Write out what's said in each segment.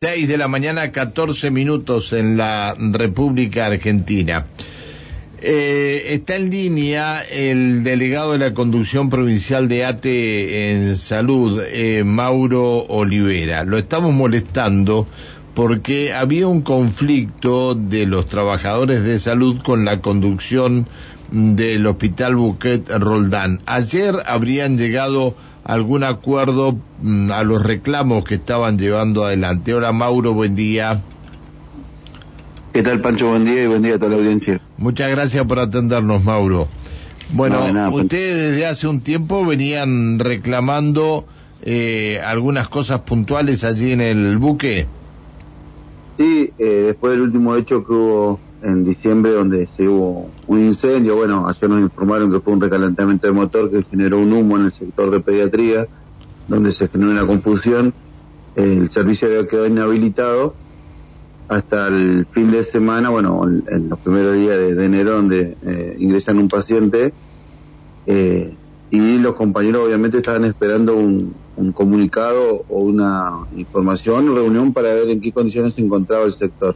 6 de la mañana, 14 minutos en la República Argentina. Eh, está en línea el delegado de la conducción provincial de ATE en salud, eh, Mauro Olivera. Lo estamos molestando porque había un conflicto de los trabajadores de salud con la conducción del Hospital Buquet Roldán. Ayer habrían llegado algún acuerdo mm, a los reclamos que estaban llevando adelante. Hola Mauro, buen día. ¿Qué tal Pancho? Buen día y buen día a toda la audiencia. Muchas gracias por atendernos, Mauro. Bueno, ustedes desde hace un tiempo venían reclamando eh, algunas cosas puntuales allí en el buque. Sí, eh, después del último hecho que hubo en diciembre donde se hubo un incendio. Bueno, ayer nos informaron que fue un recalentamiento de motor que generó un humo en el sector de pediatría, donde se generó una confusión. El servicio había quedado inhabilitado hasta el fin de semana, bueno, en los primeros días de, enero, donde eh, ingresan un paciente. Eh, y los compañeros obviamente estaban esperando un, un comunicado o una información, reunión para ver en qué condiciones se encontraba el sector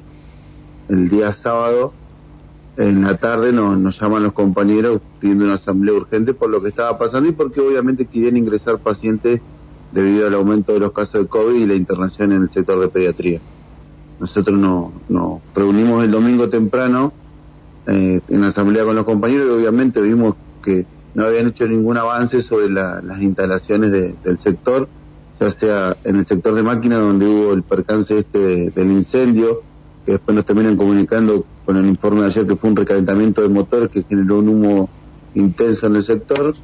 el día sábado, en la tarde, nos, nos llaman los compañeros pidiendo una asamblea urgente por lo que estaba pasando y porque obviamente querían ingresar pacientes debido al aumento de los casos de COVID y la internación en el sector de pediatría. Nosotros nos no, reunimos el domingo temprano eh, en la asamblea con los compañeros y obviamente vimos que no habían hecho ningún avance sobre las instalaciones del sector, ya sea en el sector de máquinas donde hubo el percance este del incendio, que después nos terminan comunicando con el informe de ayer que fue un recalentamiento de motor que generó un humo intenso en el sector,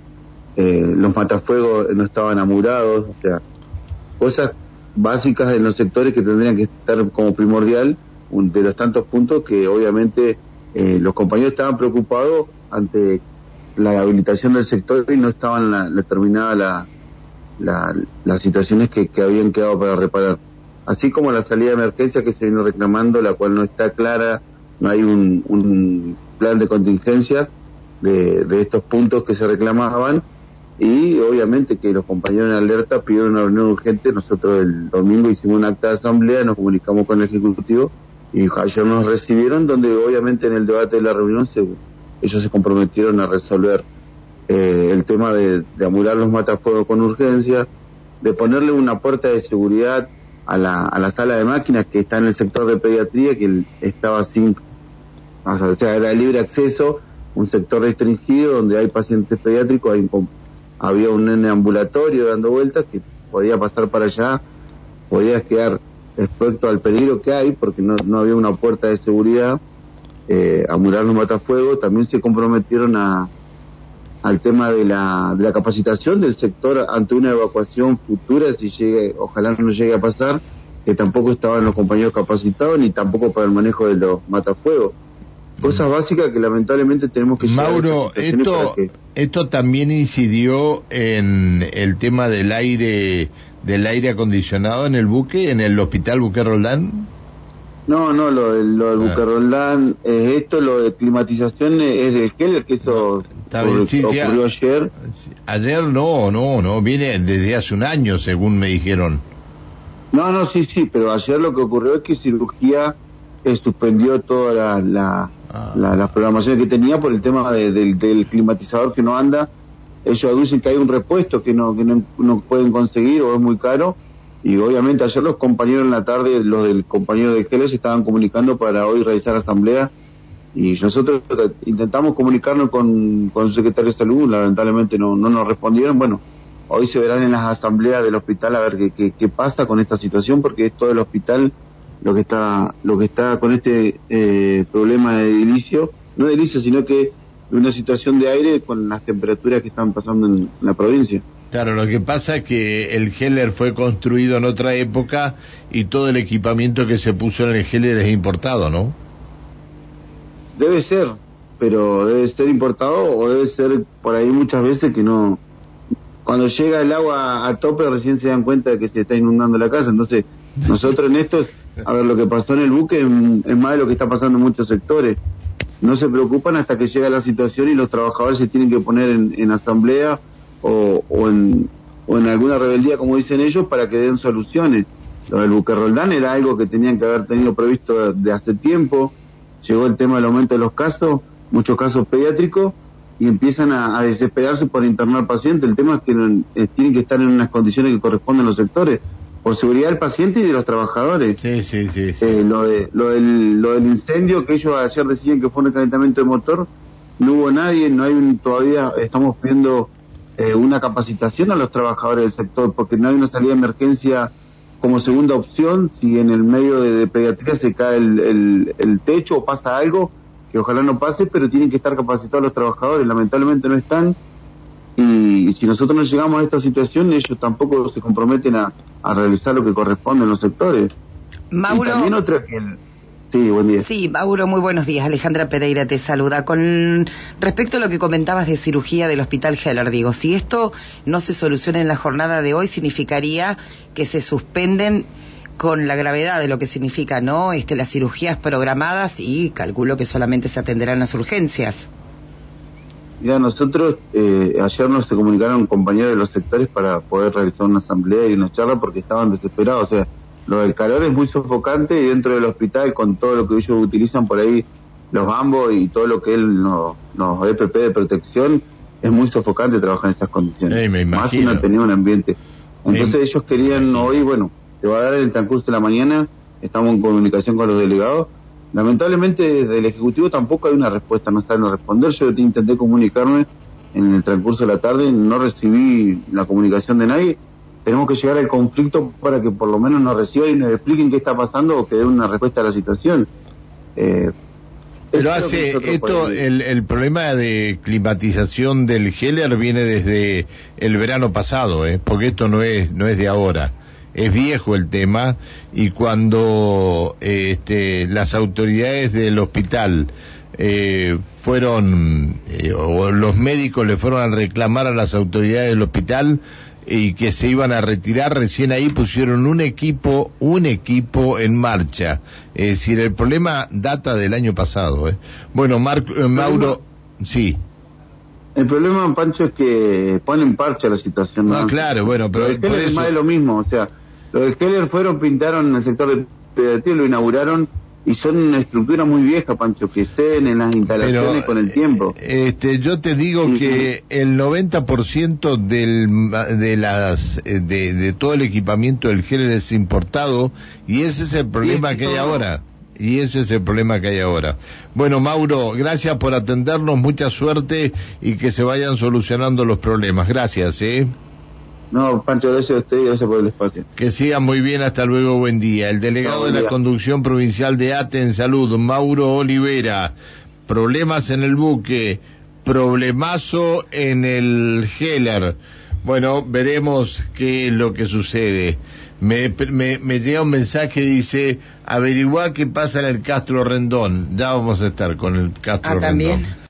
eh, los matafuegos no estaban amurados, o sea, cosas básicas en los sectores que tendrían que estar como primordial, de los tantos puntos que obviamente eh, los compañeros estaban preocupados ante la habilitación del sector y no estaban la, la, la, las situaciones que habían quedado para reparar así como la salida de emergencia que se vino reclamando, la cual no está clara, no hay un, plan de contingencia de, estos puntos que se reclamaban y obviamente que los compañeros en alerta pidieron una reunión urgente, nosotros el domingo hicimos un acta de asamblea, nos comunicamos con el Ejecutivo y ayer nos recibieron donde obviamente en el debate de la reunión ellos se comprometieron a resolver eh, el tema de, de amular los matafuegos con urgencia, de ponerle una puerta de seguridad a la, a la sala de máquinas que está en el sector de pediatría, que estaba sin, o sea, era libre acceso, un sector restringido donde hay pacientes pediátricos, hay, había un nene ambulatorio dando vueltas que podía pasar para allá, podía quedar expuesto al peligro que hay porque no, no había una puerta de seguridad, eh, a murar los matafuegos, también se comprometieron a, al tema de la, de la capacitación del sector ante una evacuación futura, si llegue, ojalá no llegue a pasar, que tampoco estaban los compañeros capacitados ni tampoco para el manejo de los matafuegos. Cosas básicas que lamentablemente tenemos que... Mauro, esto, esto también incidió en el tema del aire, del aire acondicionado en el buque, en el hospital Buque Roldán. No, no, lo, lo del ah. es esto, lo de climatización es de Heller, que eso ocurrió ayer. Ayer no, no, no, viene desde hace un año, según me dijeron. No, no, sí, sí, pero ayer lo que ocurrió es que cirugía suspendió toda la, ah. la, las programaciones que tenía por el tema del, del climatizador que no anda. Ellos dicen que hay un repuesto que no, que no, no pueden conseguir o es muy caro y obviamente ayer los compañeros en la tarde, los del compañero de Geles estaban comunicando para hoy realizar asamblea y nosotros intentamos comunicarnos con, con el secretario de salud, lamentablemente no, no nos respondieron. Bueno, hoy se verán en las asambleas del hospital a ver qué, qué, pasa con esta situación porque es todo el hospital lo que está, lo que está con este eh, problema de edilicio, no de edilicio, sino que una situación de aire con las temperaturas que están pasando en la provincia. Claro, lo que pasa es que el Heller fue construido en otra época y todo el equipamiento que se puso en el Heller es importado, ¿no? Debe ser, pero debe ser importado o debe ser por ahí muchas veces que no. Cuando llega el agua a tope recién se dan cuenta de que se está inundando la casa. Entonces, nosotros en esto, a ver, lo que pasó en el buque es, más de lo que está pasando en muchos sectores. No se preocupan hasta que llega la situación y los trabajadores se tienen que poner en asamblea o, o, en, o en alguna rebeldía, como dicen ellos, para que den soluciones. lo del buque Roldán era algo que tenían que haber tenido previsto de hace tiempo. Llegó el tema del aumento de los casos, muchos casos pediátricos, y empiezan a, desesperarse por internar pacientes. El tema es que eh, tienen que estar en unas condiciones que corresponden a los sectores, por seguridad del paciente y de los trabajadores. Sí, sí, sí. Eh, lo, de, lo, del, lo del incendio, que ellos ayer decían que fue un calentamiento de motor, no hubo nadie, no hay un, todavía, estamos viendo eh, una capacitación a los trabajadores del sector, porque no hay una salida de emergencia como segunda opción si en el medio de, pediatría se cae el, el, techo o pasa algo, que ojalá no pase, pero tienen que estar capacitados los trabajadores, lamentablemente no están. Y, si nosotros no llegamos a esta situación, ellos tampoco se comprometen a, a realizar lo que corresponde en los sectores. Mauro. también otra que Sí, buen día. Sí, Mauro, muy buenos días. Alejandra Pereira te saluda. Con respecto a lo que comentabas de cirugía del Hospital Heller, digo, si esto no se soluciona en la jornada de hoy, significaría que se suspenden con la gravedad de lo que significa, ¿no? Este, las cirugías programadas y calculo que solamente se atenderán las urgencias. Ya nosotros eh, ayer nos se comunicaron compañeros de los sectores para poder realizar una asamblea y una charla porque estaban desesperados, o sea, lo del calor es muy sofocante y dentro del hospital con todo lo que ellos utilizan por ahí, los bambos y todo lo que él nos, nos EPP de protección, es muy sofocante trabajar en estas condiciones. me Más si no tenía un ambiente. Entonces ellos querían hoy, bueno, se va a dar el transcurso de la mañana, estamos en comunicación con los delegados. Lamentablemente desde el Ejecutivo tampoco hay una respuesta, no saben responder. Yo intenté comunicarme en el transcurso de la tarde, no recibí la comunicación de nadie tenemos que llegar al conflicto para que por lo menos nos reciban y nos expliquen qué está pasando o que den una respuesta a la situación. Eh, pero hace esto, el, el, problema de climatización del Heller viene desde el verano pasado, ¿eh? porque esto no es, no es de ahora. Es viejo el tema y cuando este, las autoridades del hospital eh, fueron, eh, o los médicos le fueron a reclamar a las autoridades del hospital, y que se iban a retirar, recién ahí pusieron un equipo, un equipo en marcha. Es decir, el problema data del año pasado. ¿eh? Bueno, Marco, eh, Mauro, sí. El problema, Pancho, es que ponen parche a la situación. Ah, claro, bueno, pero... Lo de es más de lo mismo, o sea, los de Keller fueron, pintaron el sector de pediatría, lo inauguraron y son una estructura muy vieja, Pancho, que estén en las instalaciones con el tiempo. Este, yo te digo que el 90% del, de las, de, de, todo el equipamiento del género es importado y ese es el problema que hay ahora. Y ese es el problema que hay ahora. Bueno, Mauro, gracias por atendernos, mucha suerte y que se vayan solucionando los problemas. Gracias, ¿eh? No, Pancho, gracias a usted y gracias por el espacio. Que siga muy bien, hasta luego, buen día. El delegado de la conducción provincial de ATE en salud, Mauro Olivera. Problemas en el buque, problemazo en el Heller. Bueno, veremos qué es lo que sucede. Me, me, me llega un mensaje dice, averigua qué pasa en el Castro Rendón. Ya vamos a estar con el Castro ah, Rendón.